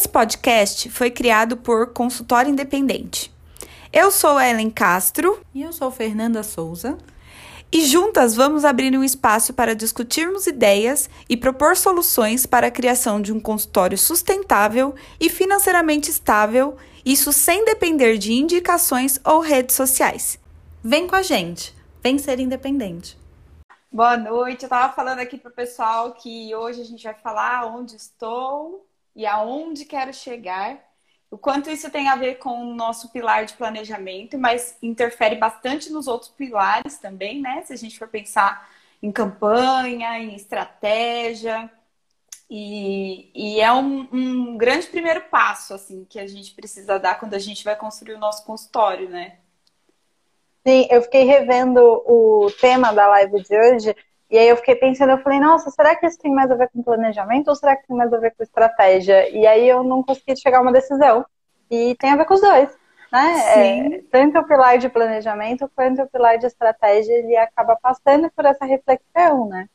Esse podcast foi criado por Consultório Independente. Eu sou Ellen Castro. E eu sou Fernanda Souza. E juntas vamos abrir um espaço para discutirmos ideias e propor soluções para a criação de um consultório sustentável e financeiramente estável, isso sem depender de indicações ou redes sociais. Vem com a gente, vem ser independente. Boa noite, eu estava falando aqui para o pessoal que hoje a gente vai falar onde estou e aonde quero chegar. O quanto isso tem a ver com o nosso pilar de planejamento, mas interfere bastante nos outros pilares também, né? Se a gente for pensar em campanha, em estratégia. E, e é um, um, grande primeiro passo, assim, que a gente precisa dar quando a gente vai construir o nosso consultório, né? Sim, eu fiquei revendo o tema da live de hoje e aí eu fiquei pensando, eu falei, nossa, será que isso tem mais a ver com planejamento ou será que tem mais a ver com estratégia? E aí eu não consegui chegar a uma decisão. E tem a ver com os dois. Né? É, tanto o pilar de planejamento quanto o pilar de estratégia, ele acaba passando por essa reflexão, né?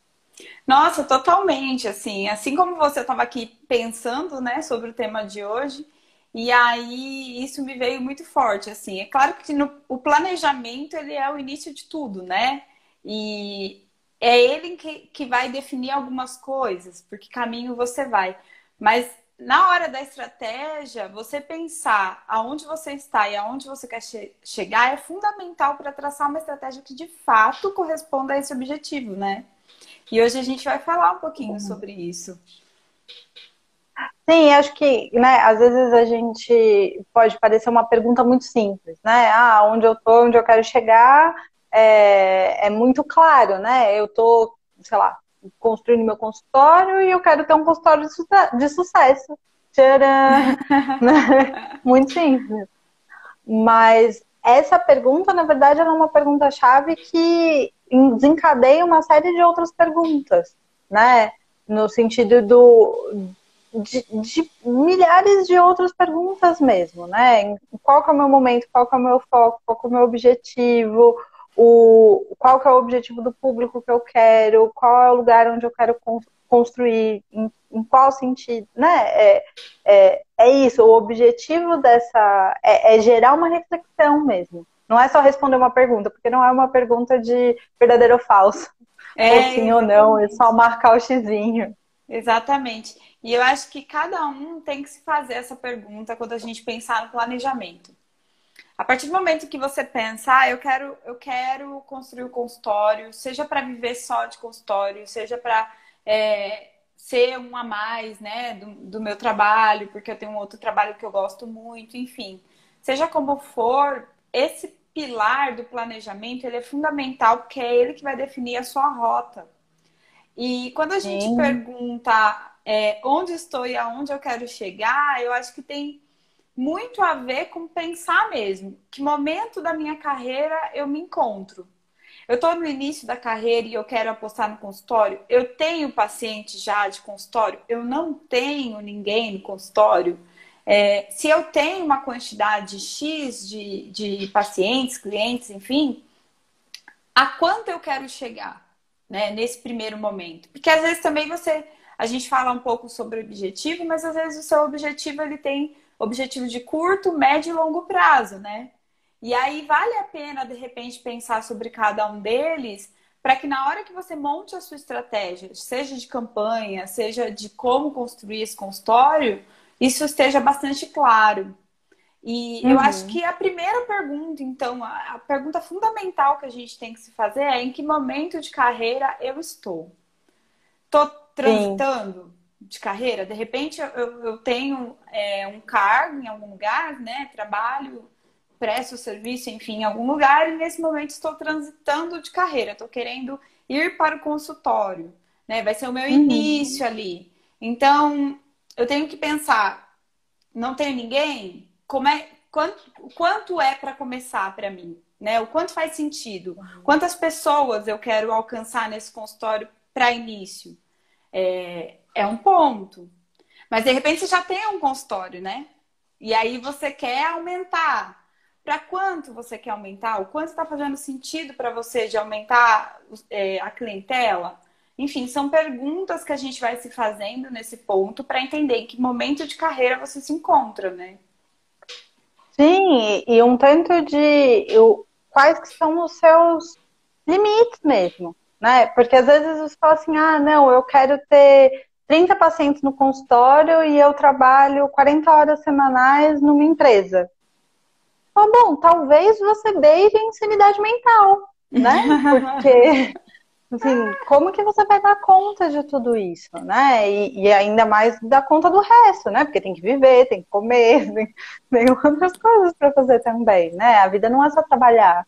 Nossa, totalmente, assim, assim como você estava aqui pensando, né, sobre o tema de hoje, e aí isso me veio muito forte, assim, é claro que no, o planejamento, ele é o início de tudo, né, e é ele que, que vai definir algumas coisas, porque caminho você vai. Mas na hora da estratégia, você pensar aonde você está e aonde você quer che chegar é fundamental para traçar uma estratégia que de fato corresponda a esse objetivo, né? E hoje a gente vai falar um pouquinho uhum. sobre isso. Sim, acho que, né, às vezes a gente pode parecer uma pergunta muito simples, né? Ah, onde eu tô, onde eu quero chegar, é, é muito claro, né? Eu estou, sei lá, construindo meu consultório e eu quero ter um consultório de, de sucesso. Tcharam! muito simples. Mas essa pergunta, na verdade, é uma pergunta-chave que desencadeia uma série de outras perguntas, né? No sentido do, de, de, milhares de outras perguntas mesmo, né? Qual que é o meu momento, qual que é o meu foco, qual que é o meu objetivo, o, qual que é o objetivo do público que eu quero, qual é o lugar onde eu quero construir, em, em qual sentido, né? É, é, é, isso, o objetivo dessa é, é, gerar uma reflexão mesmo. Não é só responder uma pergunta, porque não é uma pergunta de verdadeiro ou falso. É, ou sim ou não, é só marcar o xizinho. Exatamente. E eu acho que cada um tem que se fazer essa pergunta quando a gente pensar no planejamento. A partir do momento que você pensa, ah, eu quero, eu quero construir um consultório, seja para viver só de consultório, seja para é, ser um a mais, né, do, do, meu trabalho, porque eu tenho um outro trabalho que eu gosto muito, enfim. Seja como for, esse pilar do planejamento, ele é fundamental, porque é ele que vai definir a sua rota. E quando a gente Sim. pergunta é, onde estou e aonde eu quero chegar, eu acho que tem muito a ver com pensar mesmo. Que momento da minha carreira eu me encontro? Eu estou no início da carreira e eu quero apostar no consultório. Eu tenho paciente já de consultório? Eu não tenho ninguém no consultório? É, se eu tenho uma quantidade X de, de pacientes, clientes, enfim, a quanto eu quero chegar né, nesse primeiro momento? Porque às vezes também você. A gente fala um pouco sobre objetivo, mas às vezes o seu objetivo ele tem objetivo de curto, médio e longo prazo, né? E aí vale a pena, de repente, pensar sobre cada um deles, para que na hora que você monte a sua estratégia, seja de campanha, seja de como construir esse consultório, isso esteja bastante claro. E uhum. eu acho que a primeira pergunta, então, a pergunta fundamental que a gente tem que se fazer é em que momento de carreira eu estou? Estou transitando? Sim de carreira. De repente, eu, eu tenho é, um cargo em algum lugar, né? Trabalho, presto serviço, enfim, em algum lugar, e nesse momento estou transitando de carreira, estou querendo ir para o consultório, né? Vai ser o meu uhum. início ali. Então, eu tenho que pensar, não tenho ninguém? Como é, quanto, quanto é para começar para mim? Né? O quanto faz sentido? Uhum. Quantas pessoas eu quero alcançar nesse consultório para início? É, é um ponto. Mas de repente você já tem um consultório, né? E aí você quer aumentar. Para quanto você quer aumentar? O quanto está fazendo sentido para você de aumentar é, a clientela? Enfim, são perguntas que a gente vai se fazendo nesse ponto para entender em que momento de carreira você se encontra, né? Sim, e um tanto de eu, quais que são os seus limites mesmo, né? Porque às vezes você fala assim, ah, não, eu quero ter 30 pacientes no consultório e eu trabalho 40 horas semanais numa empresa. Ah, bom, talvez você beije em sanidade mental, né? Porque Assim, como que você vai dar conta de tudo isso, né? E, e, ainda mais dar conta do resto, né? Porque tem que viver, tem que comer, tem, tem outras coisas para fazer também, né? A vida não é só trabalhar.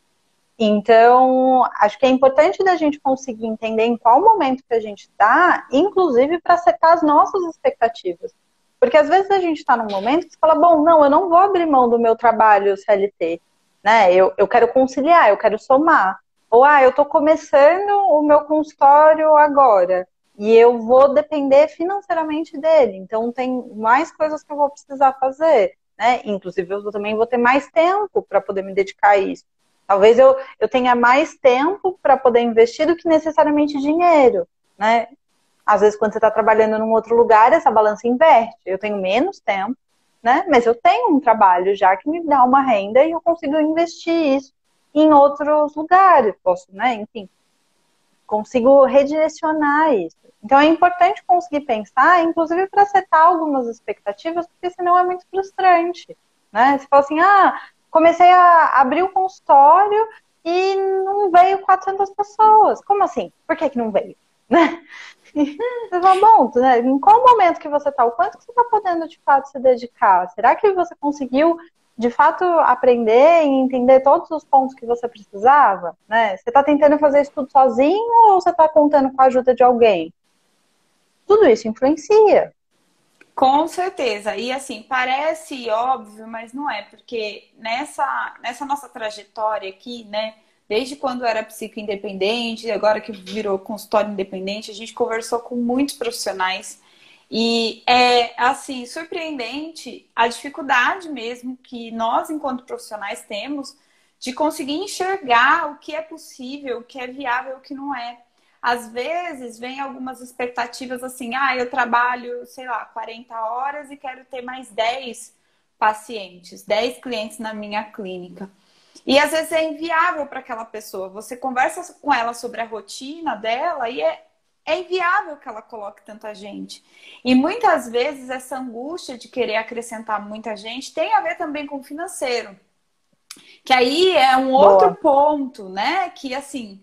Então, acho que é importante da gente conseguir entender em qual momento que a gente está, inclusive para setar as nossas expectativas. Porque às vezes a gente está num momento que você fala, bom, não, eu não vou abrir mão do meu trabalho CLT, né? Eu, eu quero conciliar, eu quero somar. Ou, ah, eu estou começando o meu consultório agora e eu vou depender financeiramente dele. Então, tem mais coisas que eu vou precisar fazer, né? Inclusive, eu também vou ter mais tempo para poder me dedicar a isso. Talvez eu, eu tenha mais tempo para poder investir do que necessariamente dinheiro, né? Às vezes, quando você está trabalhando num outro lugar, essa balança inverte. Eu tenho menos tempo, né? Mas eu tenho um trabalho já que me dá uma renda e eu consigo investir isso em outros lugares, posso, né? Enfim, consigo redirecionar isso. Então é importante conseguir pensar, inclusive para setar algumas expectativas, porque senão é muito frustrante, né? Você fala assim, ah, comecei a abrir o consultório e não veio 400 pessoas. Como assim? Por que, que não veio? Né? Você fala, bom, né? em qual momento que você está? O quanto que você está podendo de fato se dedicar? Será que você conseguiu de fato aprender e entender todos os pontos que você precisava, né? Você está tentando fazer isso tudo sozinho ou você está contando com a ajuda de alguém? Tudo isso influencia. Com certeza. E assim, parece óbvio, mas não é, porque nessa, nessa nossa trajetória aqui, né? Desde quando era psico independente, agora que virou consultório independente, a gente conversou com muitos profissionais e é, assim, surpreendente a dificuldade mesmo que nós, enquanto profissionais, temos de conseguir enxergar o que é possível, o que é viável, o que não é. Às vezes, vem algumas expectativas assim, ah, eu trabalho, sei lá, 40 horas e quero ter mais 10 pacientes, 10 clientes na minha clínica. E às vezes é inviável para aquela pessoa. Você conversa com ela sobre a rotina dela e é é inviável que ela coloque tanta gente. E muitas vezes essa angústia de querer acrescentar muita gente tem a ver também com o financeiro. Que aí é um Boa. outro ponto, né? Que assim,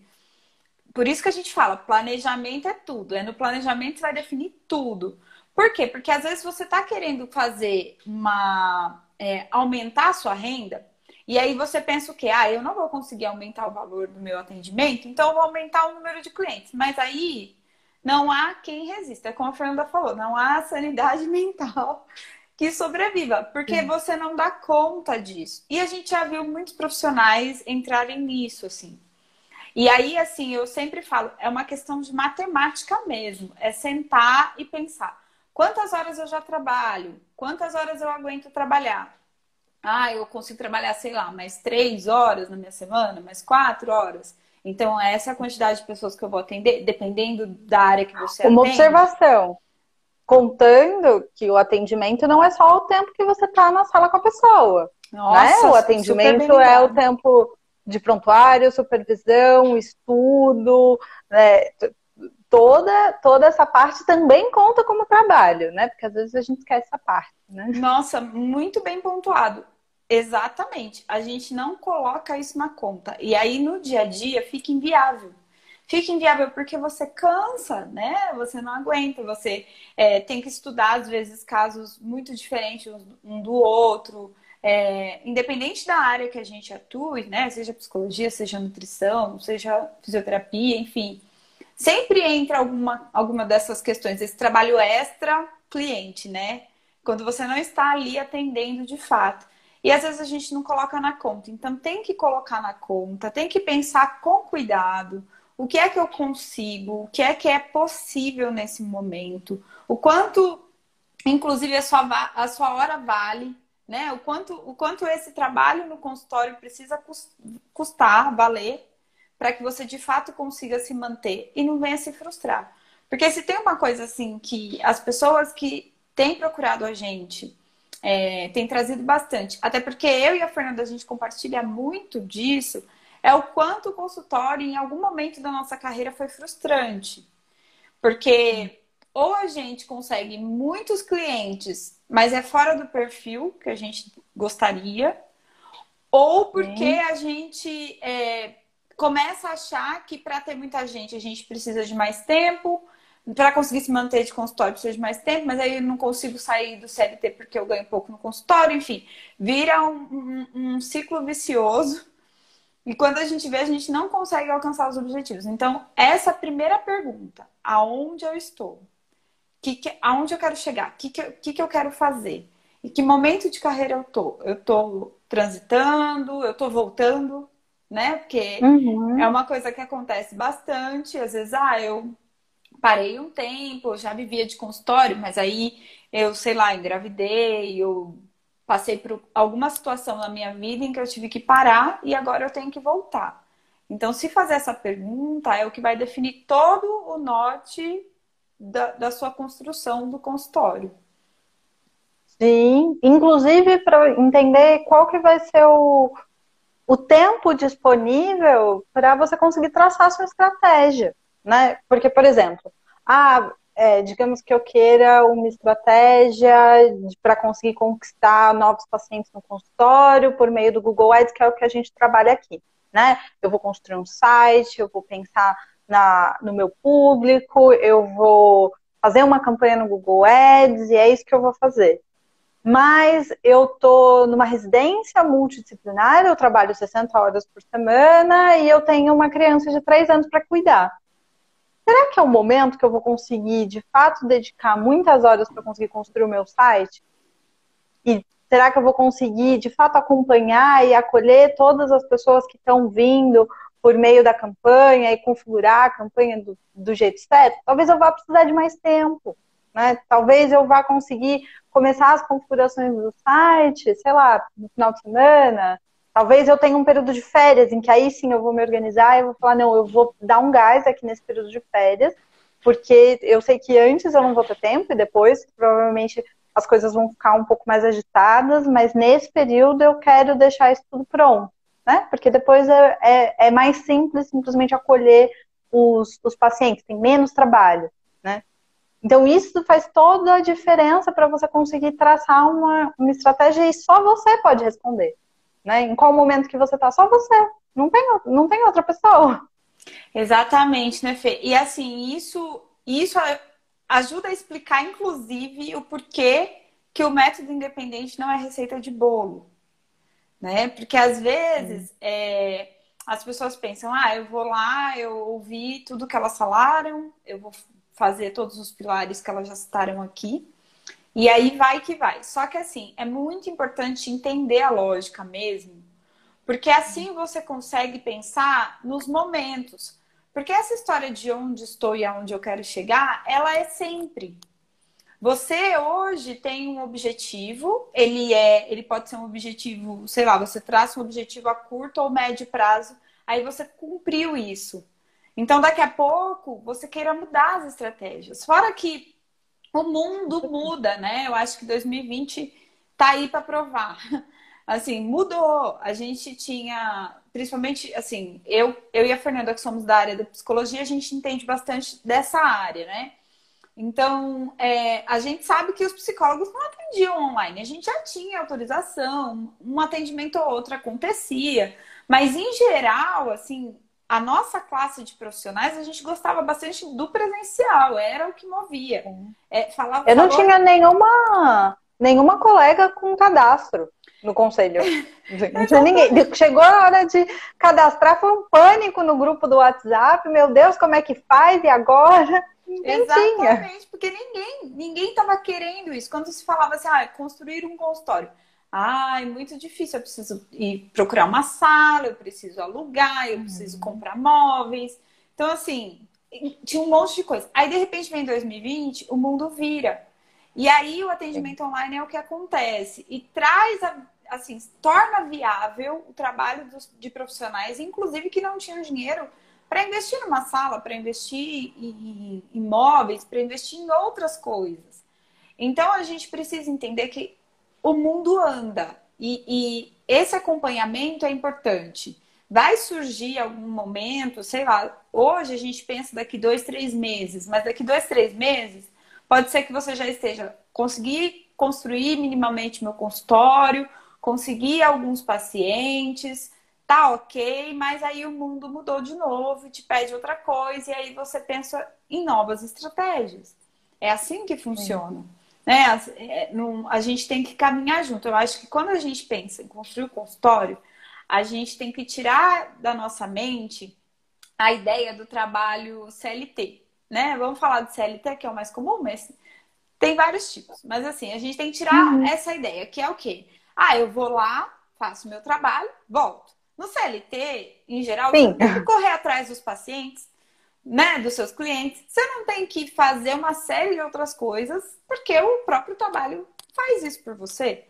por isso que a gente fala, planejamento é tudo. É no planejamento que você vai definir tudo. Por quê? Porque às vezes você está querendo fazer uma. É, aumentar a sua renda, e aí você pensa o quê? Ah, eu não vou conseguir aumentar o valor do meu atendimento, então eu vou aumentar o número de clientes. Mas aí não há quem resista. É como a Fernanda falou, não há sanidade mental que sobreviva, porque Sim. você não dá conta disso. E a gente já viu muitos profissionais entrarem nisso, assim. E aí, assim, eu sempre falo, é uma questão de matemática mesmo. É sentar e pensar. Quantas horas eu já trabalho? Quantas horas eu aguento trabalhar? Ah, eu consigo trabalhar, sei lá, mais três horas na minha semana, mais quatro horas. Então, essa é a quantidade de pessoas que eu vou atender, dependendo da área que você Uma atende. observação. Contando que o atendimento não é só o tempo que você está na sala com a pessoa. Nossa, né? O atendimento é o tempo de prontuário, supervisão, estudo, né? toda, toda essa parte também conta como trabalho, né? Porque às vezes a gente esquece essa parte, né? Nossa, muito bem pontuado. Exatamente. A gente não coloca isso na conta. E aí no dia a dia fica inviável. Fica inviável porque você cansa, né? Você não aguenta, você é, tem que estudar, às vezes, casos muito diferentes um do outro. É, independente da área que a gente atue, né? Seja psicologia, seja nutrição, seja fisioterapia, enfim. Sempre entra alguma, alguma dessas questões, esse trabalho extra cliente, né? Quando você não está ali atendendo de fato. E às vezes a gente não coloca na conta. Então tem que colocar na conta, tem que pensar com cuidado. O que é que eu consigo? O que é que é possível nesse momento? O quanto, inclusive, a sua, a sua hora vale, né? O quanto, o quanto esse trabalho no consultório precisa custar, valer, para que você de fato consiga se manter e não venha se frustrar. Porque se tem uma coisa assim que as pessoas que têm procurado a gente é, têm trazido bastante, até porque eu e a Fernanda a gente compartilha muito disso, é o quanto o consultório em algum momento da nossa carreira foi frustrante. Porque ou a gente consegue muitos clientes, mas é fora do perfil que a gente gostaria, ou porque a gente é, começa a achar que para ter muita gente a gente precisa de mais tempo, para conseguir se manter de consultório precisa de mais tempo, mas aí eu não consigo sair do CLT porque eu ganho pouco no consultório, enfim, vira um, um, um ciclo vicioso. E quando a gente vê, a gente não consegue alcançar os objetivos. Então, essa primeira pergunta, aonde eu estou? Que, que, aonde eu quero chegar? O que, que, que, que eu quero fazer? E que momento de carreira eu tô? Eu tô transitando, eu tô voltando, né? Porque uhum. é uma coisa que acontece bastante. Às vezes, ah, eu parei um tempo, já vivia de consultório, mas aí eu, sei lá, engravidei, eu passei por alguma situação na minha vida em que eu tive que parar e agora eu tenho que voltar. Então, se fazer essa pergunta é o que vai definir todo o norte da, da sua construção do consultório. Sim, inclusive para entender qual que vai ser o, o tempo disponível para você conseguir traçar a sua estratégia, né? Porque, por exemplo, ah, é, digamos que eu queira uma estratégia para conseguir conquistar novos pacientes no consultório por meio do Google Ads, que é o que a gente trabalha aqui, né? Eu vou construir um site, eu vou pensar na, no meu público, eu vou fazer uma campanha no Google Ads e é isso que eu vou fazer. Mas eu tô numa residência multidisciplinar, eu trabalho 60 horas por semana e eu tenho uma criança de 3 anos para cuidar. Será que é o momento que eu vou conseguir, de fato, dedicar muitas horas para conseguir construir o meu site? E será que eu vou conseguir, de fato, acompanhar e acolher todas as pessoas que estão vindo por meio da campanha e configurar a campanha do, do jeito certo, talvez eu vá precisar de mais tempo. Né? Talvez eu vá conseguir começar as configurações do site, sei lá, no final de semana. Talvez eu tenha um período de férias em que aí sim eu vou me organizar e vou falar, não, eu vou dar um gás aqui nesse período de férias, porque eu sei que antes eu não vou ter tempo e depois provavelmente as coisas vão ficar um pouco mais agitadas, mas nesse período eu quero deixar isso tudo pronto né? Porque depois é, é, é mais simples simplesmente acolher os, os pacientes, tem menos trabalho, né? Então, isso faz toda a diferença para você conseguir traçar uma, uma estratégia e só você pode responder. Né? Em qual momento que você está? Só você. Não tem, não tem outra pessoa. Exatamente, né, Fê? E assim, isso, isso ajuda a explicar, inclusive, o porquê que o método independente não é receita de bolo né? Porque às vezes é, as pessoas pensam, ah, eu vou lá, eu ouvi tudo que elas falaram, eu vou fazer todos os pilares que elas já citaram aqui. E aí vai que vai. Só que assim, é muito importante entender a lógica mesmo, porque assim você consegue pensar nos momentos. Porque essa história de onde estou e aonde eu quero chegar, ela é sempre. Você hoje tem um objetivo, ele é, ele pode ser um objetivo, sei lá, você traça um objetivo a curto ou médio prazo, aí você cumpriu isso. Então, daqui a pouco, você queira mudar as estratégias. Fora que o mundo muda, né? Eu acho que 2020 tá aí para provar. Assim, mudou. A gente tinha, principalmente, assim, eu, eu e a Fernanda, que somos da área da psicologia, a gente entende bastante dessa área, né? Então, é, a gente sabe que os psicólogos não atendiam online. A gente já tinha autorização, um atendimento ou outro acontecia. Mas, em geral, assim, a nossa classe de profissionais, a gente gostava bastante do presencial. Era o que movia. É, falava, Eu não tinha nenhuma, nenhuma colega com cadastro no conselho. Não tinha ninguém. Chegou a hora de cadastrar, foi um pânico no grupo do WhatsApp. Meu Deus, como é que faz? E agora? Ninguém Exatamente, tinha. porque ninguém ninguém estava querendo isso. Quando se falava assim, ah, construir um consultório. Ah, é muito difícil, eu preciso ir procurar uma sala, eu preciso alugar, eu preciso uhum. comprar móveis. Então, assim, tinha um monte de coisa. Aí, de repente, vem 2020, o mundo vira. E aí, o atendimento online é o que acontece. E traz, assim, torna viável o trabalho dos, de profissionais, inclusive que não tinham dinheiro para investir numa sala, para investir em imóveis, para investir em outras coisas. Então a gente precisa entender que o mundo anda e, e esse acompanhamento é importante. Vai surgir algum momento, sei lá, hoje a gente pensa daqui dois, três meses, mas daqui dois, três meses, pode ser que você já esteja conseguir construir minimamente meu consultório, conseguir alguns pacientes, tá ok, mas aí o mundo mudou de novo, te pede outra coisa, e aí você pensa em novas estratégias. É assim que funciona. Né? A, é, a gente tem que caminhar junto. Eu acho que quando a gente pensa em construir o consultório, a gente tem que tirar da nossa mente a ideia do trabalho CLT. Né? Vamos falar do CLT, que é o mais comum, mas tem vários tipos. Mas assim, a gente tem que tirar uhum. essa ideia, que é o quê? Ah, eu vou lá, faço meu trabalho, volto. No CLT, em geral, Sim. você tem que correr atrás dos pacientes, né, dos seus clientes. Você não tem que fazer uma série de outras coisas, porque o próprio trabalho faz isso por você.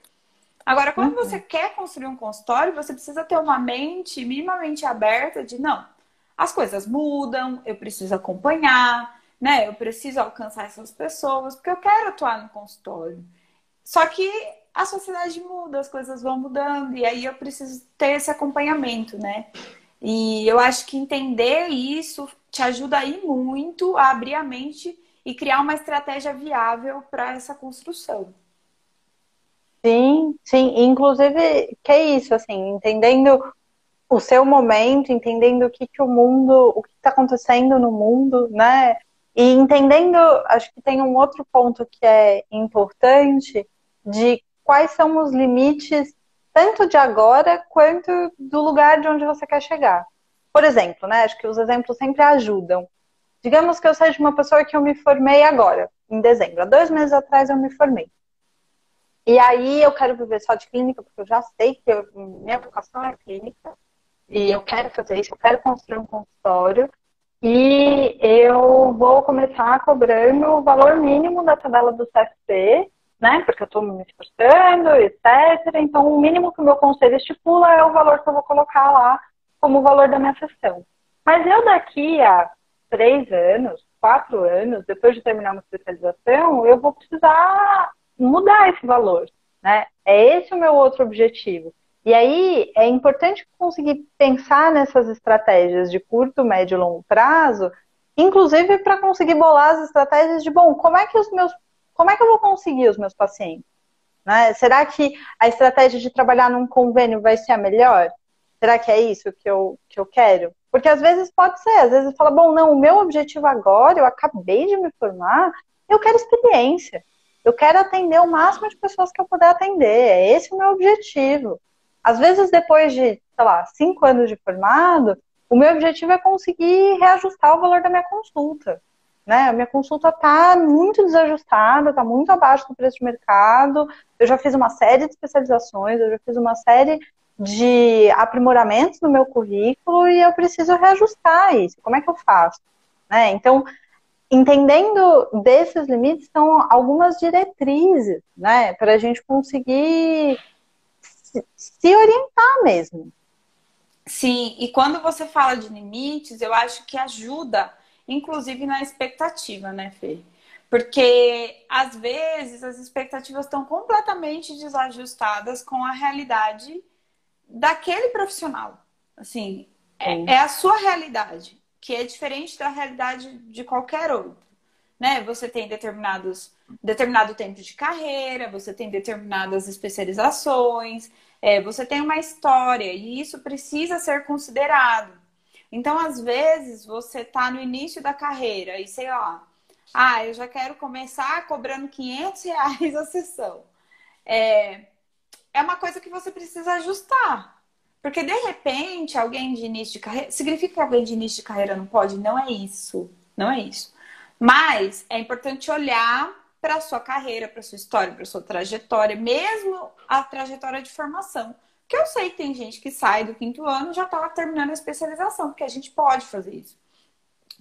Agora, quando uhum. você quer construir um consultório, você precisa ter uma mente minimamente aberta de não, as coisas mudam, eu preciso acompanhar, né? Eu preciso alcançar essas pessoas, porque eu quero atuar no consultório. Só que a sociedade muda, as coisas vão mudando, e aí eu preciso ter esse acompanhamento, né? E eu acho que entender isso te ajuda aí muito a abrir a mente e criar uma estratégia viável para essa construção. Sim, sim. Inclusive, que é isso, assim, entendendo o seu momento, entendendo o que, que o mundo, o que está acontecendo no mundo, né? E entendendo, acho que tem um outro ponto que é importante de quais são os limites, tanto de agora quanto do lugar de onde você quer chegar. Por exemplo, né? Acho que os exemplos sempre ajudam. Digamos que eu seja uma pessoa que eu me formei agora, em dezembro. Há dois meses atrás eu me formei. E aí eu quero viver só de clínica, porque eu já sei que eu, minha vocação é clínica. E eu quero fazer isso, eu quero construir um consultório. E eu vou começar cobrando o valor mínimo da tabela do CFP né? Porque eu estou me esforçando, etc. Então, o mínimo que o meu conselho estipula é o valor que eu vou colocar lá como valor da minha sessão. Mas eu daqui a três anos, quatro anos, depois de terminar uma especialização, eu vou precisar mudar esse valor, né? É esse o meu outro objetivo. E aí é importante conseguir pensar nessas estratégias de curto, médio e longo prazo, inclusive para conseguir bolar as estratégias de, bom, como é que os meus como é que eu vou conseguir os meus pacientes? Né? Será que a estratégia de trabalhar num convênio vai ser a melhor? Será que é isso que eu, que eu quero? Porque às vezes pode ser, às vezes fala, bom, não, o meu objetivo agora, eu acabei de me formar, eu quero experiência. Eu quero atender o máximo de pessoas que eu puder atender. É esse o meu objetivo. Às vezes, depois de, sei lá, cinco anos de formado, o meu objetivo é conseguir reajustar o valor da minha consulta. Né? A minha consulta está muito desajustada, está muito abaixo do preço de mercado. Eu já fiz uma série de especializações, eu já fiz uma série de aprimoramentos no meu currículo e eu preciso reajustar isso. Como é que eu faço? Né? Então, entendendo desses limites, são algumas diretrizes né? para a gente conseguir se orientar mesmo. Sim, e quando você fala de limites, eu acho que ajuda inclusive na expectativa, né, Fê? Porque às vezes as expectativas estão completamente desajustadas com a realidade daquele profissional. Assim, é, é, a sua realidade, que é diferente da realidade de qualquer outro. Né? Você tem determinados, determinado tempo de carreira, você tem determinadas especializações, é, você tem uma história, e isso precisa ser considerado. Então, às vezes, você está no início da carreira e sei lá, ah, eu já quero começar cobrando 500 reais a sessão. É, é uma coisa que você precisa ajustar. Porque, de repente, alguém de início de carreira. Significa que alguém de início de carreira não pode? Não é isso. Não é isso. Mas é importante olhar para a sua carreira, para a sua história, para a sua trajetória, mesmo a trajetória de formação. Porque eu sei que tem gente que sai do quinto ano e já está terminando a especialização, porque a gente pode fazer isso.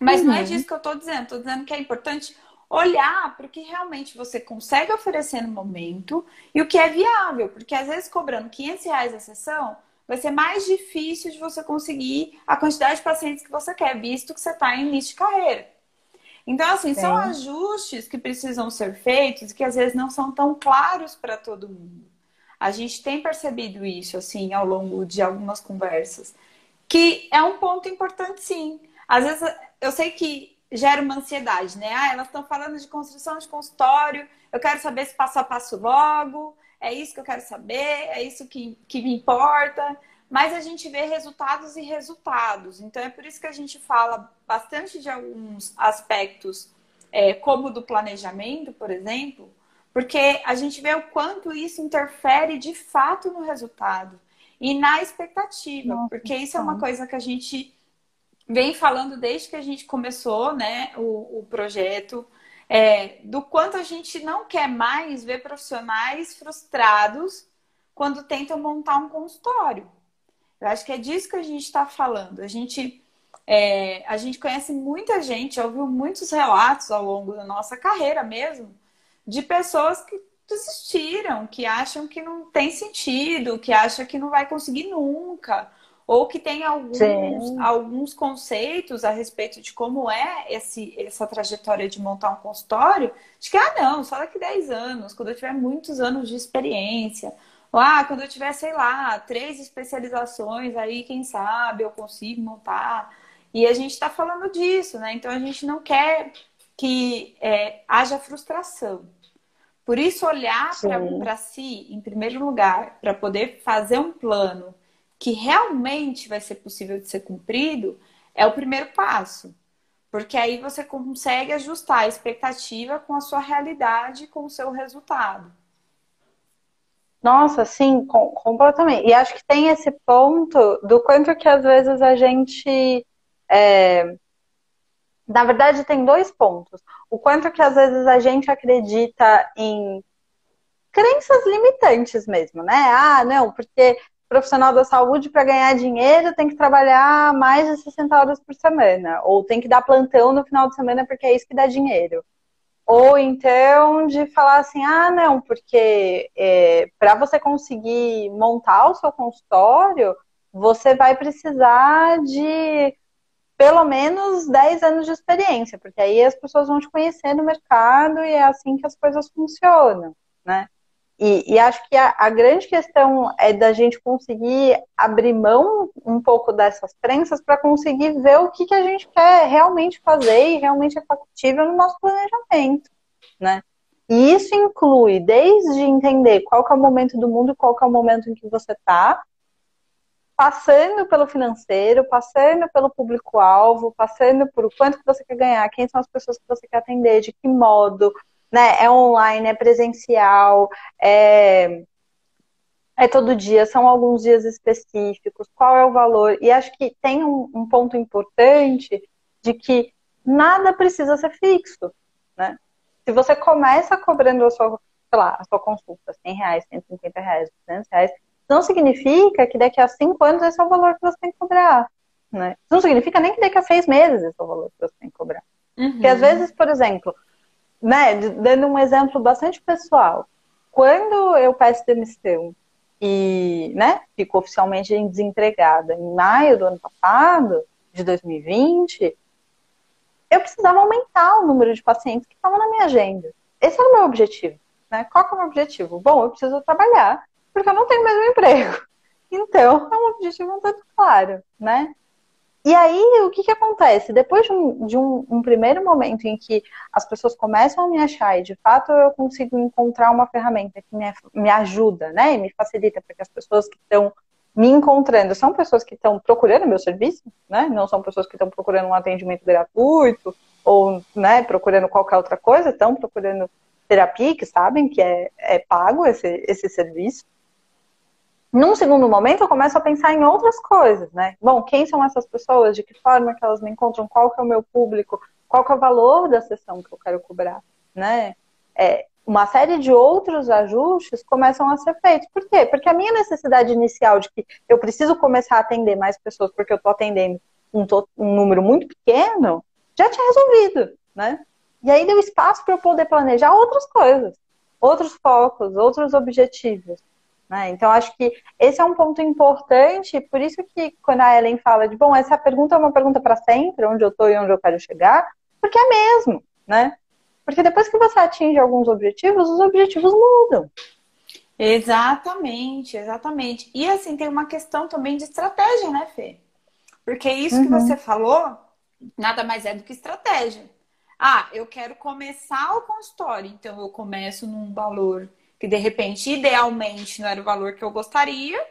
Mas uhum. não é uhum. disso que eu estou dizendo. Estou dizendo que é importante olhar para o que realmente você consegue oferecer no momento e o que é viável. Porque às vezes cobrando 500 reais a sessão, vai ser mais difícil de você conseguir a quantidade de pacientes que você quer, visto que você está em início de carreira. Então, assim, Sim. são ajustes que precisam ser feitos e que às vezes não são tão claros para todo mundo. A gente tem percebido isso, assim, ao longo de algumas conversas, que é um ponto importante, sim. Às vezes, eu sei que gera uma ansiedade, né? Ah, elas estão falando de construção de consultório, eu quero saber esse passo a passo logo, é isso que eu quero saber, é isso que, que me importa. Mas a gente vê resultados e resultados. Então é por isso que a gente fala bastante de alguns aspectos, é, como do planejamento, por exemplo, porque a gente vê o quanto isso interfere de fato no resultado e na expectativa, Nossa, porque isso é uma coisa que a gente vem falando desde que a gente começou né, o, o projeto é, do quanto a gente não quer mais ver profissionais frustrados quando tentam montar um consultório. Eu acho que é disso que a gente está falando. A gente, é, a gente conhece muita gente, ouviu muitos relatos ao longo da nossa carreira mesmo, de pessoas que desistiram, que acham que não tem sentido, que acham que não vai conseguir nunca, ou que tem alguns, alguns conceitos a respeito de como é esse, essa trajetória de montar um consultório, de que, ah, não, só daqui 10 anos, quando eu tiver muitos anos de experiência, ou, ah, quando eu tiver, sei lá, três especializações, aí, quem sabe, eu consigo montar. E a gente está falando disso, né? Então, a gente não quer que é, haja frustração. Por isso, olhar para si, em primeiro lugar, para poder fazer um plano que realmente vai ser possível de ser cumprido, é o primeiro passo. Porque aí você consegue ajustar a expectativa com a sua realidade, com o seu resultado. Nossa, sim, com, completamente. E acho que tem esse ponto do quanto que às vezes a gente. É... Na verdade, tem dois pontos. O quanto que às vezes a gente acredita em crenças limitantes mesmo, né? Ah, não, porque profissional da saúde para ganhar dinheiro tem que trabalhar mais de 60 horas por semana, ou tem que dar plantão no final de semana porque é isso que dá dinheiro. Ou então de falar assim, ah, não, porque é, para você conseguir montar o seu consultório, você vai precisar de pelo menos 10 anos de experiência, porque aí as pessoas vão te conhecer no mercado e é assim que as coisas funcionam, né? E, e, acho que a, a, grande questão é da gente conseguir abrir mão um pouco dessas crenças para conseguir ver o que, que a gente quer realmente fazer e realmente é factível no nosso planejamento, né? E isso inclui desde entender qual é o momento do mundo, qual é o momento em que você está, passando pelo financeiro, passando pelo público-alvo, passando por quanto que você quer ganhar, quem são as pessoas que você quer atender, de que modo, né? É online, é presencial, é, é todo dia, são alguns dias específicos, qual é o valor? E acho que tem um, um ponto importante de que nada precisa ser fixo, né? Se você começa cobrando a sua, sei lá, a sua consulta, 100 reais, 150 reais, 200 reais, não significa que daqui a cinco anos esse é o valor que você tem que cobrar. Né? Não significa nem que daqui a seis meses esse é o valor que você tem que cobrar. Uhum. Porque às vezes, por exemplo, né, dando um exemplo bastante pessoal, quando eu peço demissão e né, fico oficialmente desempregada em maio do ano passado, de 2020, eu precisava aumentar o número de pacientes que estavam na minha agenda. Esse era o meu objetivo. Né? Qual é o meu objetivo? Bom, eu preciso trabalhar, porque eu não tenho mais um emprego. Então, é um objetivo tanto claro, né? E aí, o que, que acontece? Depois de, um, de um, um, primeiro momento em que as pessoas começam a me achar e de fato eu consigo encontrar uma ferramenta que me, me ajuda, né? E me facilita para que as pessoas que estão me encontrando são pessoas que estão procurando meu serviço, né? Não são pessoas que estão procurando um atendimento gratuito ou, né, procurando qualquer outra coisa, estão procurando terapia, que sabem que é, é pago esse, esse serviço. Num segundo momento, eu começo a pensar em outras coisas, né? Bom, quem são essas pessoas? De que forma que elas me encontram? Qual que é o meu público? Qual que é o valor da sessão que eu quero cobrar, né? É, uma série de outros ajustes começam a ser feitos. Por quê? Porque a minha necessidade inicial de que eu preciso começar a atender mais pessoas porque eu estou atendendo um, um, número muito pequeno, já tinha resolvido, né? E aí deu espaço para eu poder planejar outras coisas, outros focos, outros objetivos. Né? Então, acho que esse é um ponto importante, por isso que quando a Ellen fala de, bom, essa pergunta é uma pergunta para sempre, onde eu estou e onde eu quero chegar, porque é mesmo, né? Porque depois que você atinge alguns objetivos, os objetivos mudam. Exatamente, exatamente. E assim, tem uma questão também de estratégia, né, Fê? Porque isso uhum. que você falou nada mais é do que estratégia. Ah, eu quero começar o consultório, então eu começo num valor que de repente, idealmente, não era o valor que eu gostaria,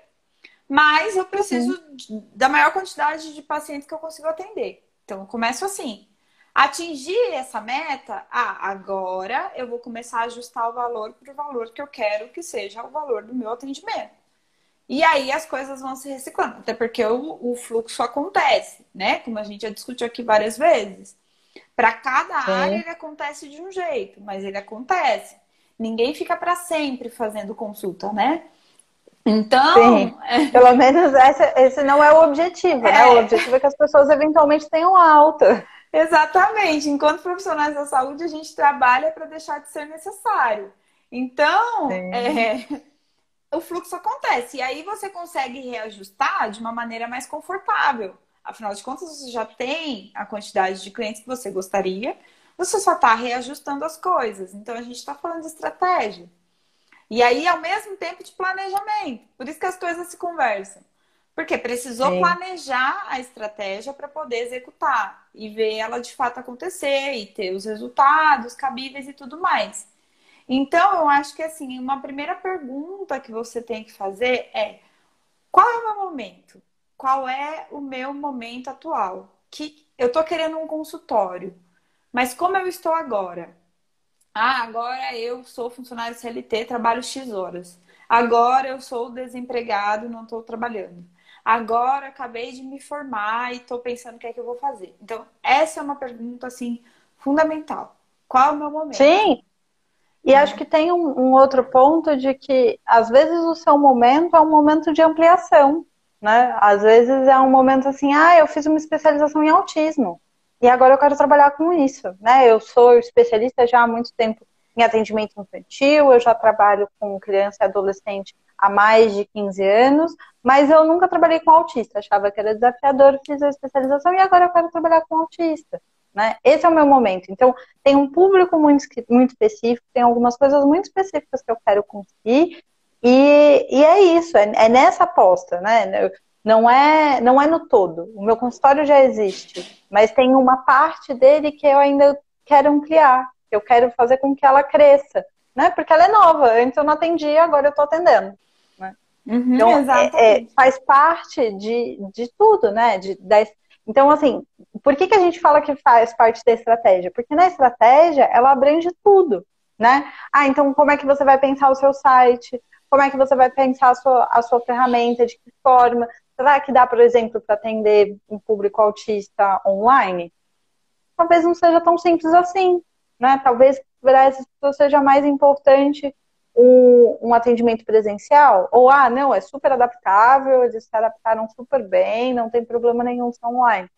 mas eu preciso uhum. da maior quantidade de pacientes que eu consigo atender. Então eu começo assim. Atingir essa meta, ah, agora eu vou começar a ajustar o valor para o valor que eu quero que seja o valor do meu atendimento. E aí as coisas vão se reciclando, até porque o, o fluxo acontece, né? Como a gente já discutiu aqui várias vezes. Para cada é. área ele acontece de um jeito, mas ele acontece. Ninguém fica para sempre fazendo consulta, né? Então. É... Pelo menos esse, esse não é o objetivo, é. né? O objetivo é que as pessoas eventualmente tenham alta. Exatamente. Enquanto profissionais da saúde, a gente trabalha para deixar de ser necessário. Então, é, o fluxo acontece. E aí você consegue reajustar de uma maneira mais confortável. Afinal de contas, você já tem a quantidade de clientes que você gostaria, você só está reajustando as coisas. Então, a gente está falando de estratégia. E aí, ao mesmo tempo, de planejamento. Por isso que as coisas se conversam. Porque precisou planejar a estratégia para poder executar e ver ela de fato acontecer e ter os resultados cabíveis e tudo mais. Então, eu acho que assim, uma primeira pergunta que você tem que fazer é: qual é o meu momento? Qual é o meu momento atual? Que eu estou querendo um consultório, mas como eu estou agora? Ah, agora eu sou funcionário CLT, trabalho X horas. Agora eu sou desempregado, não estou trabalhando. Agora acabei de me formar e estou pensando o que é que eu vou fazer. Então, essa é uma pergunta assim fundamental. Qual é o meu momento? Sim. E acho que tem um, um, outro ponto de que às vezes o seu momento é um momento de ampliação, né? Às vezes é um momento assim, ah, eu fiz uma especialização em autismo e agora eu quero trabalhar com isso, né? Eu sou especialista já há muito tempo em atendimento infantil, eu já trabalho com criança e adolescente há mais de 15 anos, mas eu nunca trabalhei com autista, achava que era desafiador, fiz a especialização e agora eu quero trabalhar com autista. Né? Esse é o meu momento. Então, tem um público muito, muito específico, tem algumas coisas muito específicas que eu quero conseguir, e, e é isso, é, é nessa aposta, né? Não é, não é no todo. O meu consultório já existe, mas tem uma parte dele que eu ainda quero ampliar, eu quero fazer com que ela cresça, né? Porque ela é nova. Antes eu não atendia, agora eu estou atendendo. Uhum, então, é, é, faz parte de, de tudo, né? De, da, então, assim, por que, que a gente fala que faz parte da estratégia? Porque na estratégia, ela abrange tudo, né? Ah, então como é que você vai pensar o seu site? Como é que você vai pensar a sua, a sua ferramenta? De que forma? Será que dá, por exemplo, para atender um público autista online? Talvez não seja tão simples assim, né? Talvez para essas pessoas seja mais importante um, um, atendimento presencial, ou ah, não, é super adaptável, eles se adaptaram super bem, não tem problema nenhum ser online.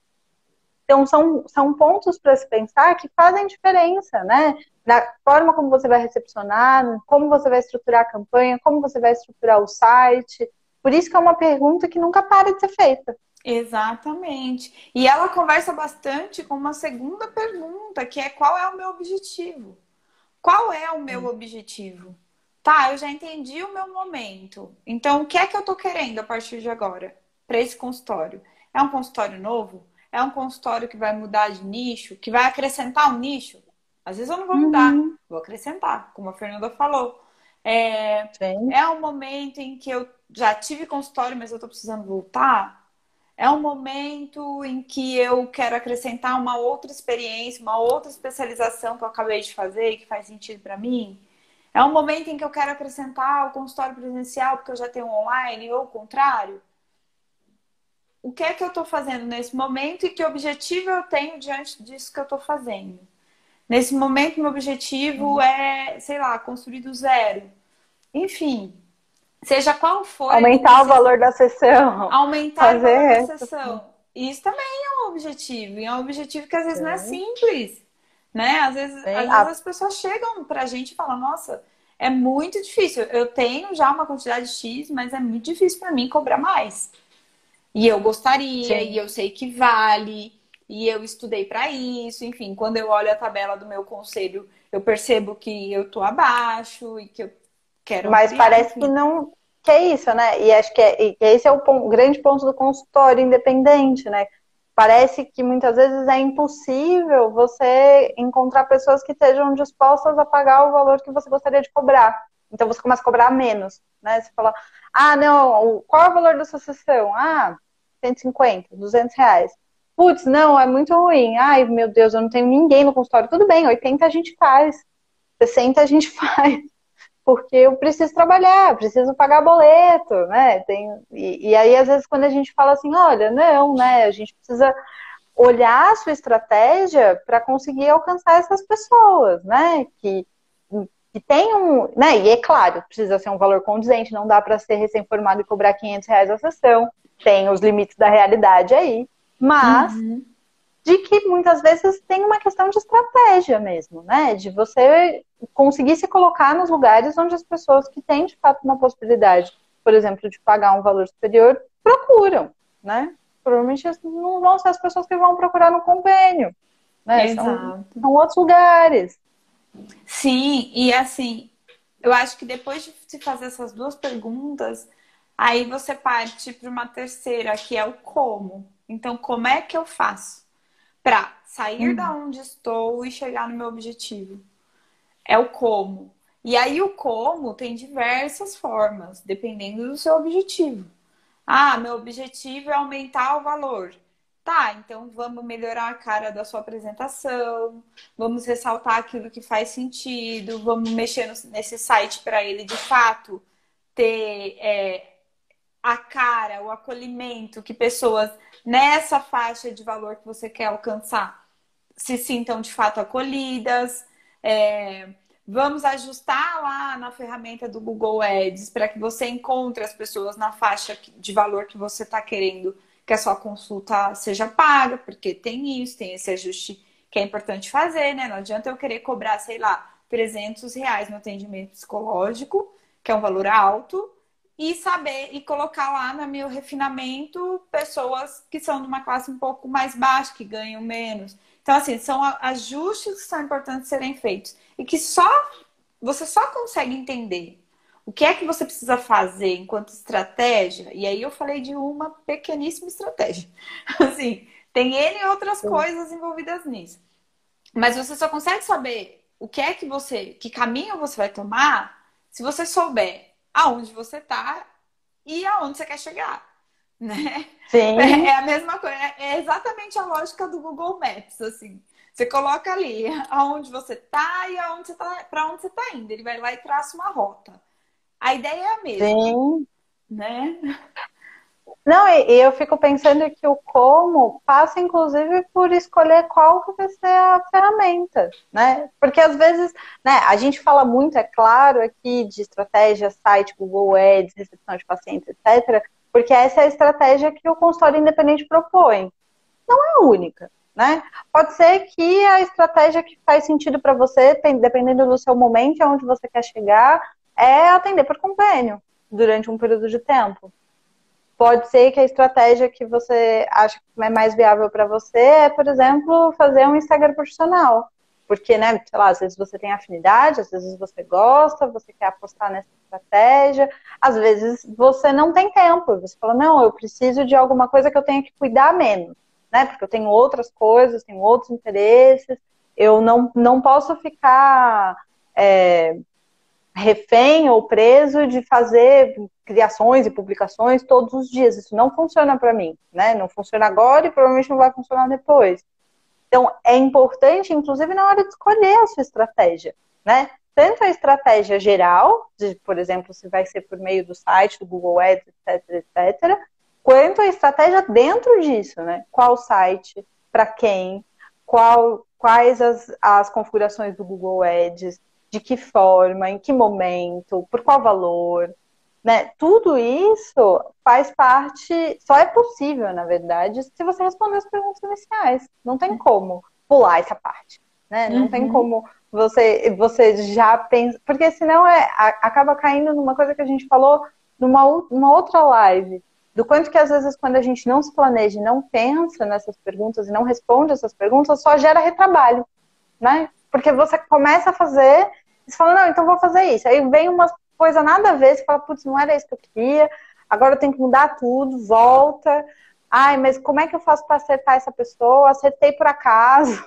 Então, são, são pontos para se pensar que fazem diferença, né? Na forma como você vai recepcionar, como você vai estruturar a campanha, como você vai estruturar o site. Por isso que é uma pergunta que nunca para de ser feita. Exatamente. E ela conversa bastante com uma segunda pergunta, que é qual é o meu objetivo? Qual é o meu objetivo? Tá, eu já entendi o meu momento. Então, o que é que eu tô querendo a partir de agora para esse consultório? É um consultório novo? É um consultório que vai mudar de nicho? Que vai acrescentar um nicho? Às vezes eu não vou mudar, uhum. vou acrescentar, como a Fernanda falou. É, é um momento em que eu já tive consultório, mas eu tô precisando voltar. É um momento em que eu quero acrescentar uma outra experiência, uma outra especialização que eu acabei de fazer e que faz sentido para mim. É um momento em que eu quero acrescentar o consultório presencial porque eu já tenho online ou o contrário? O que é que eu estou fazendo nesse momento e que objetivo eu tenho diante disso que eu estou fazendo? Nesse momento, meu objetivo uhum. é, sei lá, construir do zero. Enfim, seja qual for. Aumentar o valor da sessão. Aumentar o valor da sessão. Isso também é um objetivo. E é um objetivo que às vezes não é simples. Né? Às vezes, às vezes as pessoas chegam pra gente e falam, nossa, é muito difícil. Eu tenho já uma quantidade X, mas é muito difícil para mim cobrar mais. E eu gostaria, Sim. e eu sei que vale, e eu estudei para isso. Enfim, quando eu olho a tabela do meu conselho, eu percebo que eu tô abaixo e que eu quero. Mas ampliar, parece enfim. que não. Que é isso, né? E acho que, é, e esse é o, ponto, grande ponto do consultório independente, né? parece que muitas vezes é impossível você encontrar pessoas que estejam dispostas a pagar o valor que você gostaria de cobrar. Então você começa a cobrar menos, né? Você fala, ah, não, qual é o valor da sua sessão? Ah, 150, 200 reais. Putz, não, é muito ruim. Ai, meu Deus, eu não tenho ninguém no consultório. Tudo bem, 80 a gente faz. 60 a gente faz porque eu preciso trabalhar, preciso pagar boleto, né? Tem, e, e, aí, às vezes, quando a gente fala assim, olha, não, né? A gente precisa olhar a sua estratégia para conseguir alcançar essas pessoas, né? Que, que tem um. Né? E é claro, precisa ser um valor condizente, não dá para ser recém-formado e cobrar 500 reais a sessão, tem os limites da realidade aí, mas. Uhum de que muitas vezes tem uma questão de estratégia mesmo, né? De você conseguir se colocar nos lugares onde as pessoas que têm de fato uma possibilidade, por exemplo, de pagar um valor superior, procuram, né? Provavelmente não vão ser as pessoas que vão procurar no convênio, né? Exato. São, são outros lugares. Sim, e assim, eu acho que depois de se fazer essas duas perguntas, aí você parte para uma terceira, que é o como. Então, como é que eu faço? para sair uhum. da onde estou e chegar no meu objetivo. É o como. E aí o como tem diversas formas, dependendo do seu objetivo. Ah, meu objetivo é aumentar o valor. Tá, então vamos melhorar a cara da sua apresentação, vamos ressaltar aquilo que faz sentido, vamos mexer nesse site para ele de fato ter é, a cara, o acolhimento que pessoas nessa faixa de valor que você quer alcançar se sintam de fato acolhidas. É, vamos ajustar lá na ferramenta do Google Ads para que você encontre as pessoas na faixa de valor que você está querendo que a sua consulta seja paga, porque tem isso, tem esse ajuste que é importante fazer, né? Não adianta eu querer cobrar, sei lá, 300 reais no atendimento psicológico, que é um valor alto, e saber e colocar lá no meu refinamento pessoas que são de uma classe um pouco mais baixa, que ganham menos. Então, assim, são ajustes que são importantes serem feitos e que só você só consegue entender o que é que você precisa fazer enquanto estratégia. E aí eu falei de uma pequeníssima estratégia. Assim, tem N outras Sim. coisas envolvidas nisso. Mas você só consegue saber o que é que você, que caminho você vai tomar, se você souber aonde você está e aonde você quer chegar. Né? Sim. É, é a mesma coisa, é, é exatamente a lógica do Google Maps, assim. Você coloca ali aonde você está e aonde você tá, para onde você está indo. Ele vai lá e traça uma rota. A ideia é a mesma. Sim. Né? Não, e eu fico pensando que o como passa, inclusive, por escolher qual que vai ser a ferramenta, né? Porque às vezes, né, a gente fala muito, é claro, aqui de estratégia, site, Google Ads, recepção de pacientes, etc., porque essa é a estratégia que o consultório independente propõe. Não é a única, né? Pode ser que a estratégia que faz sentido para você, dependendo do seu momento e aonde você quer chegar, é atender por convênio durante um período de tempo. Pode ser que a estratégia que você acha que é mais viável para você é, por exemplo, fazer um Instagram profissional. Porque, né, sei lá, às vezes você tem afinidade, às vezes você gosta, você quer apostar nessa estratégia, às vezes você não tem tempo, você fala, não, eu preciso de alguma coisa que eu tenha que cuidar menos, né? Porque eu tenho outras coisas, tenho outros interesses, eu não, não posso ficar é, refém ou preso de fazer criações e publicações todos os dias. Isso não funciona para mim, né? Não funciona agora e provavelmente não vai funcionar depois. Então, é importante, inclusive, na hora de escolher a sua estratégia, né? Tanto a estratégia geral, de, por exemplo, se vai ser por meio do site, do Google Ads, etc, etc, quanto a estratégia dentro disso, né? Qual site, para quem, qual, quais as, as configurações do Google Ads, de que forma, em que momento, por qual valor, né? Tudo isso faz parte, só é possível, na verdade, se você responder as perguntas iniciais. Não tem como pular essa parte, né? Não uhum. tem como você, você já pensa. Porque senão é, acaba caindo numa coisa que a gente falou numa uma outra live. Do quanto que às vezes quando a gente não se planeja e não pensa nessas perguntas e não responde essas perguntas, só gera retrabalho, né? Porque você começa a fazer, você fala, não, então vou fazer isso. Aí vem uma coisa nada a ver, você fala, putz, não era isso que eu queria, agora eu tenho que mudar tudo, volta. Ai, mas como é que eu faço para acertar essa pessoa? Acertei por acaso.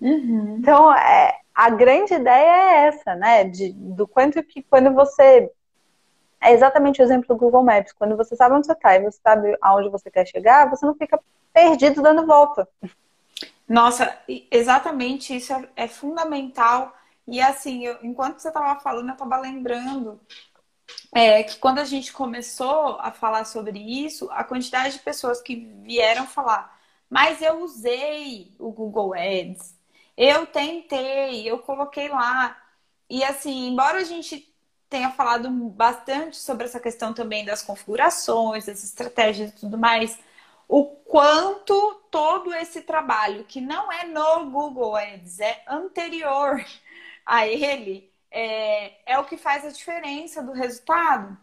Uhum. Então, é, a grande ideia é essa, né? De, do quanto que quando você. É exatamente o exemplo do Google Maps. Quando você sabe onde você está e você sabe aonde você quer chegar, você não fica perdido dando volta. Nossa, exatamente isso é, é fundamental. E assim, eu, enquanto você estava falando, eu estava lembrando é, que quando a gente começou a falar sobre isso, a quantidade de pessoas que vieram falar, mas eu usei o Google Ads, eu tentei, eu coloquei lá. E assim, embora a gente tenha falado bastante sobre essa questão também das configurações, das estratégias e tudo mais, o quanto todo esse trabalho, que não é no Google Ads, é anterior a ele, é, é o que faz a diferença do resultado.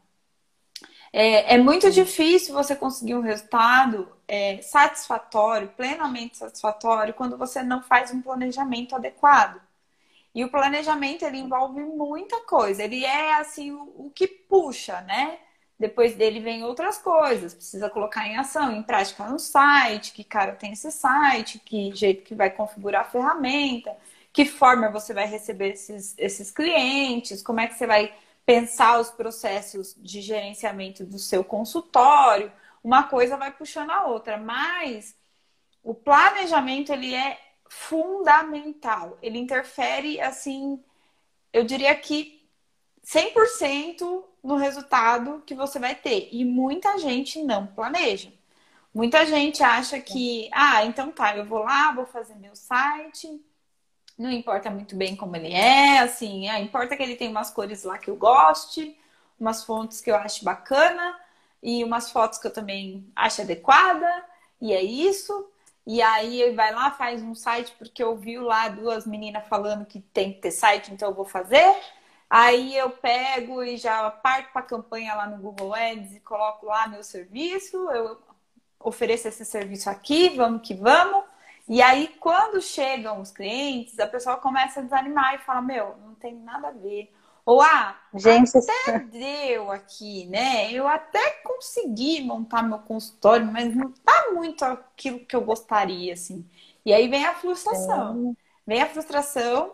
É, é muito difícil você conseguir um resultado é, satisfatório, plenamente satisfatório, quando você não faz um planejamento adequado. E o planejamento ele envolve muita coisa. Ele é assim o, o que puxa, né? Depois dele vem outras coisas. Precisa colocar em ação, em prática no site, que cara tem esse site, que jeito que vai configurar a ferramenta, que forma você vai receber esses, esses clientes, como é que você vai pensar os processos de gerenciamento do seu consultório uma coisa vai puxando a outra, mas o planejamento ele é fundamental. Ele interfere assim, eu diria que 100% no resultado que você vai ter. E muita gente não planeja. Muita gente acha que, ah, então tá, eu vou lá, vou fazer meu site, não importa muito bem como ele é, assim, ah, importa que ele tem umas cores lá que eu goste, umas fontes que eu acho bacana, e umas fotos que eu também acho adequada, e é isso. E aí vai lá, faz um site, porque eu vi lá duas meninas falando que tem que ter site, então eu vou fazer. Aí eu pego e já parto para a campanha lá no Google Ads e coloco lá meu serviço, eu ofereço esse serviço aqui, vamos que vamos. E aí, quando chegam os clientes, a pessoa começa a desanimar e fala: Meu, não tem nada a ver. Ou, ah, Gente, até deu aqui, né? Eu até consegui montar meu consultório, mas não tá muito aquilo que eu gostaria, assim. E aí vem a frustração. Vem a frustração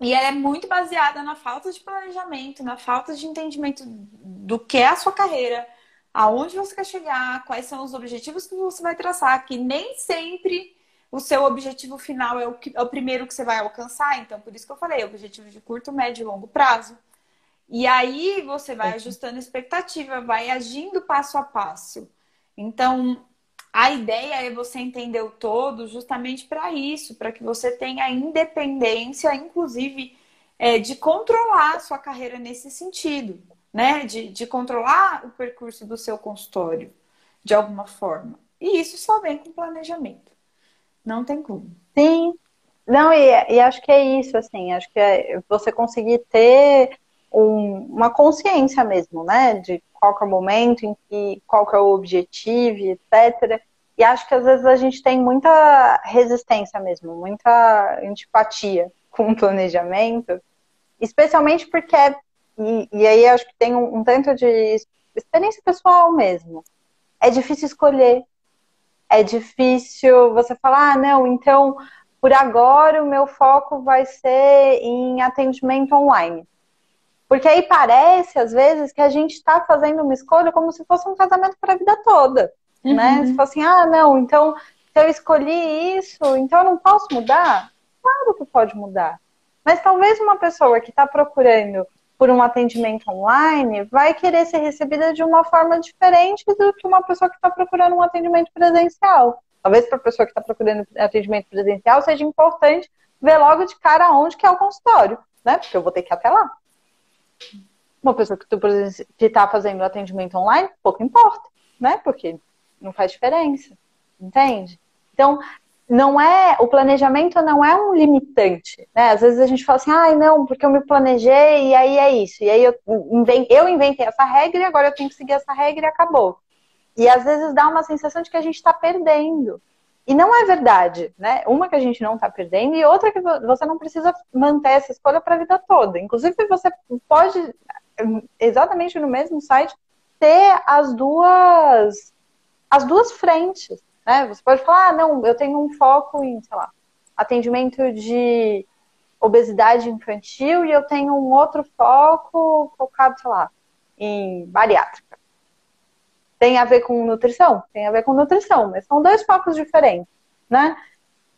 e ela é muito baseada na falta de planejamento, na falta de entendimento do que é a sua carreira, aonde você quer chegar, quais são os objetivos que você vai traçar, que nem sempre o seu objetivo final é o, que, é o primeiro que você vai alcançar. Então, por isso que eu falei, objetivo de curto, médio e longo prazo. E aí você vai ajustando expectativa, vai agindo passo a passo. Então, a ideia é você entender o todo justamente para isso, para que você tenha independência, inclusive, é, de controlar a sua carreira nesse sentido, né? De, de controlar o percurso do seu consultório, de alguma forma. E isso só vem com planejamento. Não tem como. Sim. Não, e, e acho que é isso, assim, acho que é você conseguir ter um, uma consciência mesmo, né? De qual é o momento, em que, qual é o objetivo, etc. E acho que às vezes a gente tem muita resistência mesmo, muita antipatia com o planejamento, especialmente porque é, e, e aí acho que tem um, um tanto de experiência pessoal mesmo. É difícil escolher é difícil você falar, ah, não, então por agora o meu foco vai ser em atendimento online. Porque aí parece, às vezes, que a gente está fazendo uma escolha como se fosse um casamento para a vida toda. Né? Uhum. Né? Se fosse assim, ah, não, então se eu escolhi isso, então eu não posso mudar? Claro que pode mudar. Mas talvez uma pessoa que está procurando por um atendimento online vai querer ser recebida de uma forma diferente do que uma pessoa que está procurando um atendimento presencial. Talvez para a pessoa que está procurando atendimento presencial seja importante ver logo de cara onde que é o consultório, né? Porque eu vou ter que ir até lá. Uma pessoa que está fazendo atendimento online, pouco importa, né? Porque não faz diferença, entende? Então, não é o planejamento não é um limitante, né? Às vezes a gente fala assim, ai, ah, não, porque eu me planejei e aí é isso. E aí eu, eu inventei essa regra e agora eu tenho que seguir essa regra e acabou. E às vezes dá uma sensação de que a gente está perdendo. E não é verdade, né? Uma que a gente não está perdendo e outra que você não precisa manter essa escolha para a vida toda. Inclusive, você pode, exatamente no mesmo site, ter as duas, as duas frentes. Né? Você pode falar, ah, não, eu tenho um foco em, sei lá, atendimento de obesidade infantil e eu tenho um outro foco focado, sei lá, em bariátrica. Tem a ver com nutrição? Tem a ver com nutrição, mas são dois focos diferentes, né?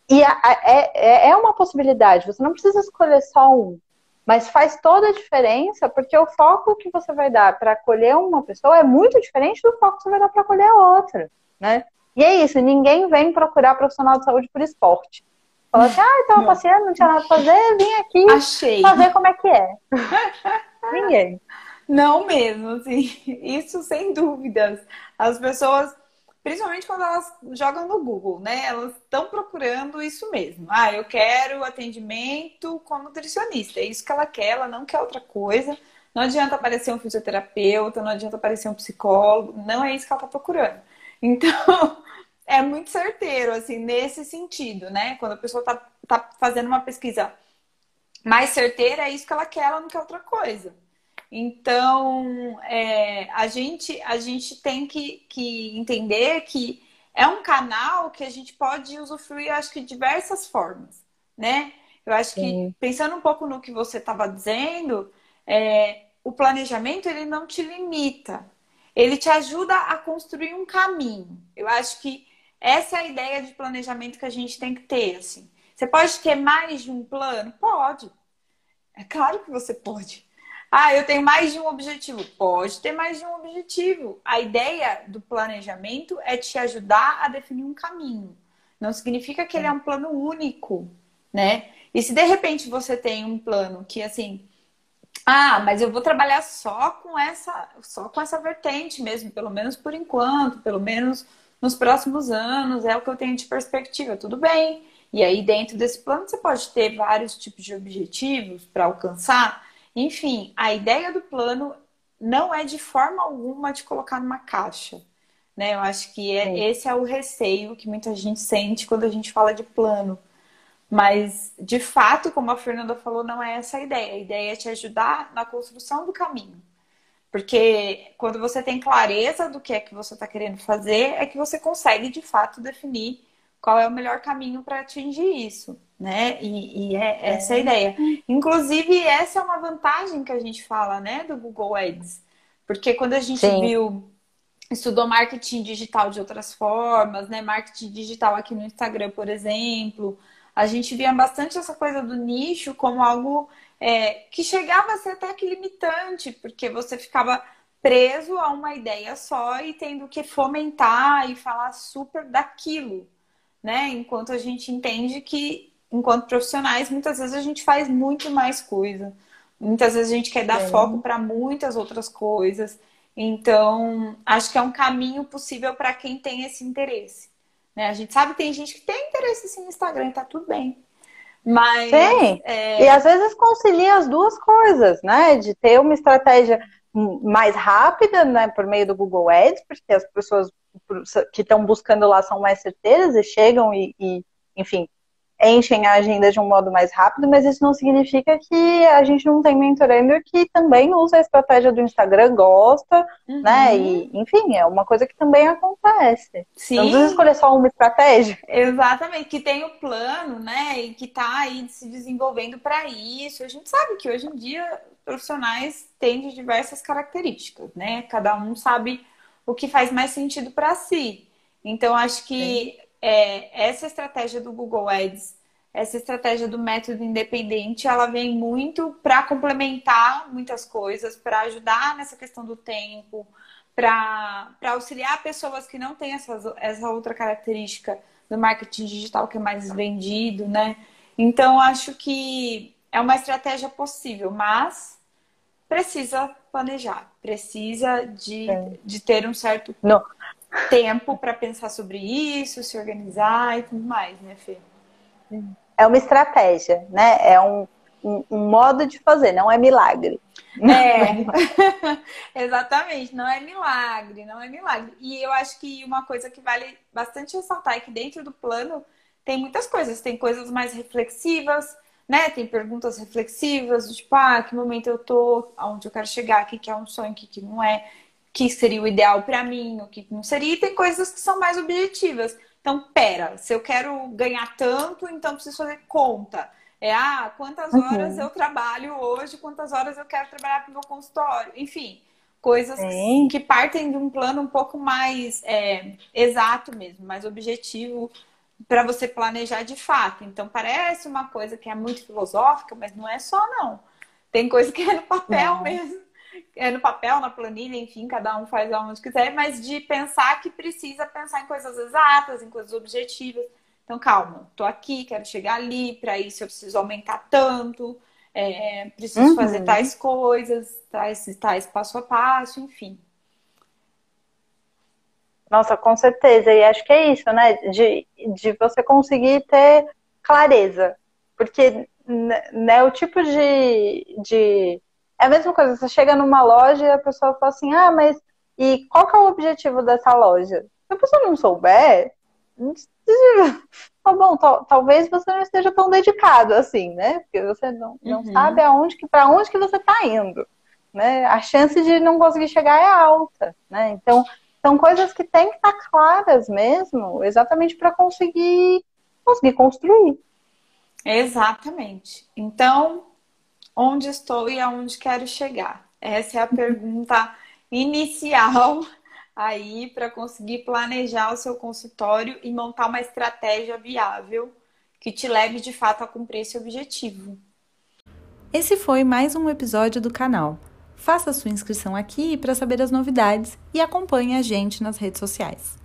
E é, é, é uma possibilidade, você não precisa escolher só um, mas faz toda a diferença porque o foco que você vai dar para acolher uma pessoa é muito diferente do foco que você vai dar para acolher a outra, né? E é isso, ninguém vem procurar profissional de saúde por esporte. Fala assim, ah, estava passeando, não tinha nada para fazer, vim aqui Achei. fazer como é que é. ninguém. Não mesmo, assim, isso sem dúvidas. As pessoas, principalmente quando elas jogam no Google, né? Elas estão procurando isso mesmo. Ah, eu quero atendimento com nutricionista. É isso que ela quer, ela não quer outra coisa. Não adianta aparecer um fisioterapeuta, não adianta aparecer um psicólogo, não é isso que ela está procurando. Então, é muito certeiro, assim, nesse sentido, né? Quando a pessoa tá, tá fazendo uma pesquisa mais certeira, é isso que ela quer, ela não quer outra coisa. Então, é, a, gente, a gente tem que, que entender que é um canal que a gente pode usufruir, acho que, de diversas formas, né? Eu acho que, Sim. pensando um pouco no que você estava dizendo, é, o planejamento, ele não te limita ele te ajuda a construir um caminho. Eu acho que essa é a ideia de planejamento que a gente tem que ter, assim. Você pode ter mais de um plano? Pode. É claro que você pode. Ah, eu tenho mais de um objetivo. Pode ter mais de um objetivo. A ideia do planejamento é te ajudar a definir um caminho. Não significa que ele é um plano único, né? E se de repente você tem um plano que assim, ah, mas eu vou trabalhar só com essa, só com essa vertente mesmo, pelo menos por enquanto, pelo menos nos próximos anos, é o que eu tenho de perspectiva, tudo bem. E aí, dentro desse plano, você pode ter vários tipos de objetivos para alcançar. Enfim, a ideia do plano não é de forma alguma de colocar numa caixa. Né? Eu acho que é, esse é o receio que muita gente sente quando a gente fala de plano mas, de fato, como a Fernanda falou, não é essa a ideia. A ideia é te ajudar na construção do caminho. Porque quando você tem clareza do que é que você está querendo fazer, é que você consegue, de fato, definir qual é o melhor caminho para atingir isso, né? E, e é, essa é a é. ideia. Inclusive, essa é uma vantagem que a gente fala, né, do Google Ads. Porque quando a gente Sim. viu, estudou marketing digital de outras formas, né? Marketing digital aqui no Instagram, por exemplo, a gente via bastante essa coisa do nicho como algo é, que chegava a ser até que limitante, porque você ficava preso a uma ideia só e tendo que fomentar e falar super daquilo, né? Enquanto a gente entende que, enquanto profissionais, muitas vezes a gente faz muito mais coisa. Muitas vezes a gente quer dar é. foco para muitas outras coisas. Então, acho que é um caminho possível para quem tem esse interesse. Né? A gente sabe que tem gente que tem interesse sim no Instagram e tá tudo bem. Mas. Tem. É... E às vezes concilia as duas coisas, né? De ter uma estratégia mais rápida, né, por meio do Google Ads, porque as pessoas que estão buscando lá são mais certeiras e chegam e, e enfim, enchem a agenda de um modo mais rápido, mas isso não significa que a gente não tem mentorando que também usa a estratégia do Instagram, gosta, uhum. né? E, enfim, é uma coisa que também acontece. Sim. Não precisa escolher só uma estratégia. Exatamente, que tem o plano, né? E que está aí se desenvolvendo para isso. A gente sabe que hoje em dia profissionais têm de diversas características, né? Cada um sabe o que faz mais sentido para si. Então, acho que é, essa estratégia do Google Ads, essa estratégia do método independente, ela vem muito para complementar muitas coisas, para ajudar nessa questão do tempo, para auxiliar pessoas que não têm essa, essa outra característica do marketing digital que é mais vendido, né? Então, acho que é uma estratégia possível, mas precisa planejar, precisa de, é. de ter um certo. Não, tempo para pensar sobre isso, se organizar e tudo mais, né, Fê? É uma estratégia, né? É um, um, um modo de fazer, não é milagre. É, exatamente, não é milagre, não é milagre. E eu acho que uma coisa que vale bastante ressaltar é que dentro do plano tem muitas coisas, tem coisas mais reflexivas, né? Tem perguntas reflexivas, tipo, ah, que momento eu tô, aonde eu quero chegar, o que, que é um sonho, o que, que não é, que seria o ideal para mim, o que não seria, e tem coisas que são mais objetivas. Então, pera, se eu quero ganhar tanto, então preciso fazer conta. É, ah, quantas uhum. horas uhum. eu trabalho hoje, quantas horas eu quero trabalhar para o meu consultório. Enfim, coisas Sim. que partem de um plano um pouco mais é, exato mesmo, mais objetivo para você planejar de fato. Então, parece uma coisa que é muito filosófica, mas não é só, não. Tem coisa que é no papel não. mesmo. É no papel, na planilha, enfim, cada um faz aonde quiser, mas de pensar que precisa pensar em coisas exatas, em coisas objetivas. Então, calma, tô aqui, quero chegar ali, para isso eu preciso aumentar tanto, é, preciso uhum. fazer tais coisas, tais, tais passo a passo, enfim. Nossa, com certeza. E acho que é isso, né? De, de você conseguir ter clareza. Porque né, o tipo de, de. É a mesma coisa, você chega numa loja e a pessoa fala assim, ah, mas e qual que é o objetivo dessa loja? Se a pessoa não souber, tá bom, talvez você não esteja tão dedicado assim, né? Porque você não, não uhum. sabe aonde que, para onde que você está indo. Né? A chance de não conseguir chegar é alta, né? Então, são coisas que têm que estar claras mesmo, exatamente para conseguir conseguir construir. Exatamente. Então, onde estou e aonde quero chegar? Essa é a pergunta inicial aí para conseguir planejar o seu consultório e montar uma estratégia viável que te leve de fato a cumprir esse objetivo. Esse foi mais um episódio do canal. Faça sua inscrição aqui para saber as novidades e acompanhe a gente nas redes sociais.